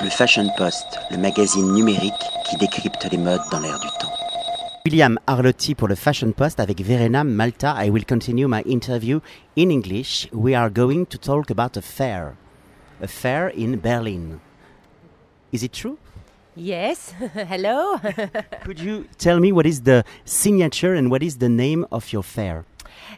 Le Fashion Post, le magazine numérique qui décrypte les modes dans l'air du temps. William Arlotti pour le Fashion Post avec Verena Malta. I will continue my interview in English. We are going to talk about a fair. A fair in Berlin. Is it true? Yes. Hello. Could you tell me what is the signature and what is the name of your fair?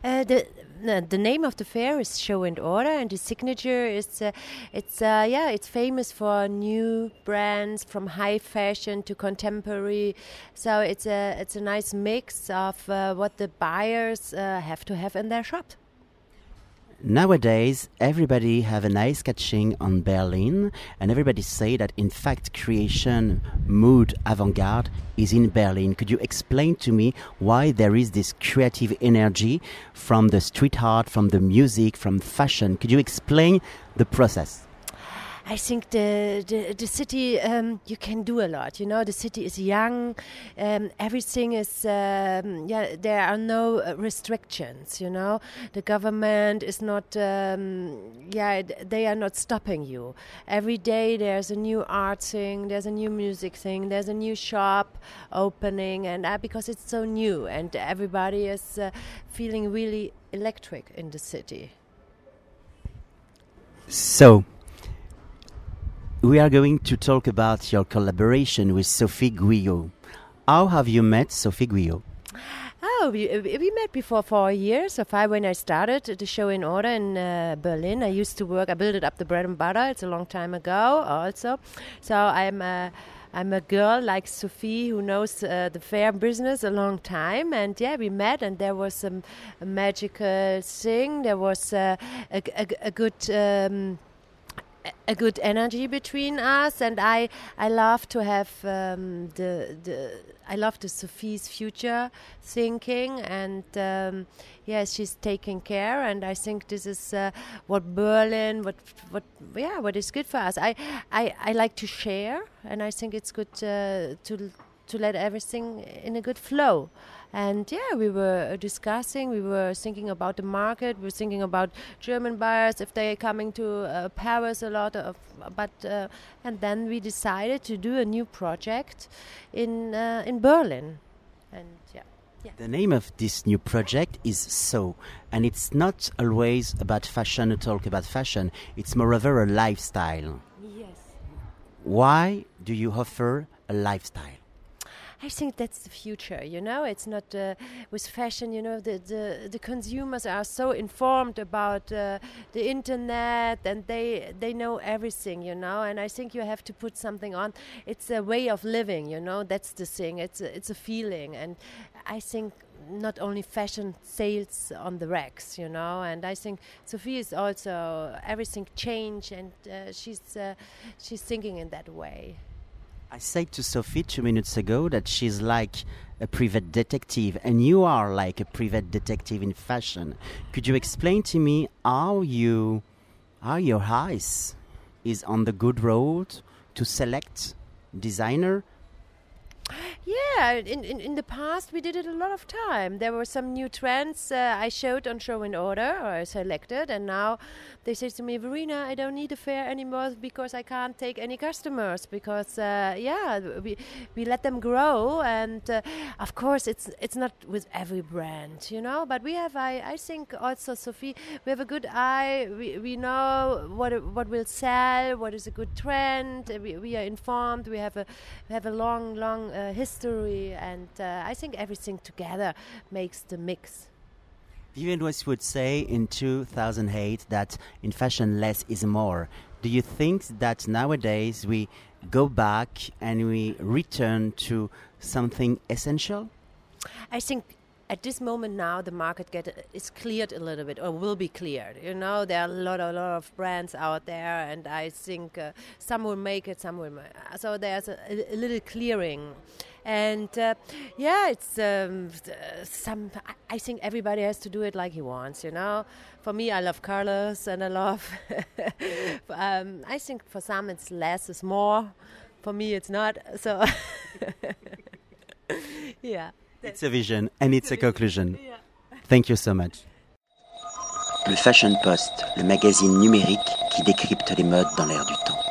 Uh, the the, name of the fair is Show and Order, and the signature is uh, it's uh, yeah it's famous for new brands from high fashion to contemporary. So it's a it's a nice mix of uh, what the buyers uh, have to have in their shop. Nowadays, everybody have an eye catching on Berlin, and everybody say that in fact creation, mood, avant-garde is in Berlin. Could you explain to me why there is this creative energy from the street art, from the music, from fashion? Could you explain the process? I think the the, the city um, you can do a lot. You know, the city is young. Um, everything is um, yeah. There are no uh, restrictions. You know, the government is not um, yeah. They are not stopping you. Every day there's a new art thing. There's a new music thing. There's a new shop opening, and uh, because it's so new, and everybody is uh, feeling really electric in the city. So we are going to talk about your collaboration with Sophie Guyot. How have you met Sophie Guyot? Oh, we, we met before four years or five when I started the Show and Order in uh, Berlin. I used to work, I built up the bread and butter. It's a long time ago also. So I'm a, I'm a girl like Sophie who knows uh, the fair business a long time. And yeah, we met and there was some, magical thing. There was uh, a, a, a, good. Um, a good energy between us, and I I love to have um, the the I love the Sophie's future thinking, and um, yes, she's taking care, and I think this is uh, what Berlin, what what yeah, what is good for us. I I I like to share, and I think it's good uh, to to let everything in a good flow. And yeah, we were discussing, we were thinking about the market, we were thinking about German buyers if they are coming to uh, Paris a lot of, but uh, and then we decided to do a new project in uh, in Berlin, and yeah. Yeah. The name of this new project is So, and it's not always about fashion, a talk about fashion. It's moreover a lifestyle. Yes. Why do you offer a lifestyle? I think that's the future. You know, it's not uh, with fashion. You know, the, the the consumers are so informed about uh, the internet and they they know everything. You know, and I think you have to put something on. It's a way of living. You know, that's the thing. It's a, it's a feeling, and I think not only fashion sales on the racks, you know, and I think Sophie is also everything change, and uh, she's uh, she's thinking in that way. I said to Sophie two minutes ago that she's like a private detective, and you are like a private detective in fashion. Could you explain to me how you, how your eyes is on the good road to select designer yeah, in, in, in the past we did it a lot of time. There were some new trends uh, I showed on Show and Order, or I selected, and now they say to me, Verena, I don't need a fair anymore because I can't take any customers because uh, yeah, we we let them grow, and uh, of course it's it's not with every brand, you know, but we have I I think also Sophie, we have a good eye. We we know what what will sell, what is a good trend. We, we are informed. We have a we have a long long uh, history, and uh, I think everything together makes the mix. Westwood would say in 2008 that in fashion less is more. Do you think that nowadays we go back and we return to something essential? I think at this moment now the market get is cleared a little bit or will be cleared you know there are a lot a lot of brands out there and i think uh, some will make it some will so there's a, a little clearing and uh, yeah it's um, some i think everybody has to do it like he wants you know for me i love colors and i love um, i think for some it's less is more for me it's not so yeah it's a vision and it's a conclusion. Thank you so much. Le Fashion Post, le magazine numérique qui décrypte les modes dans l'air du temps.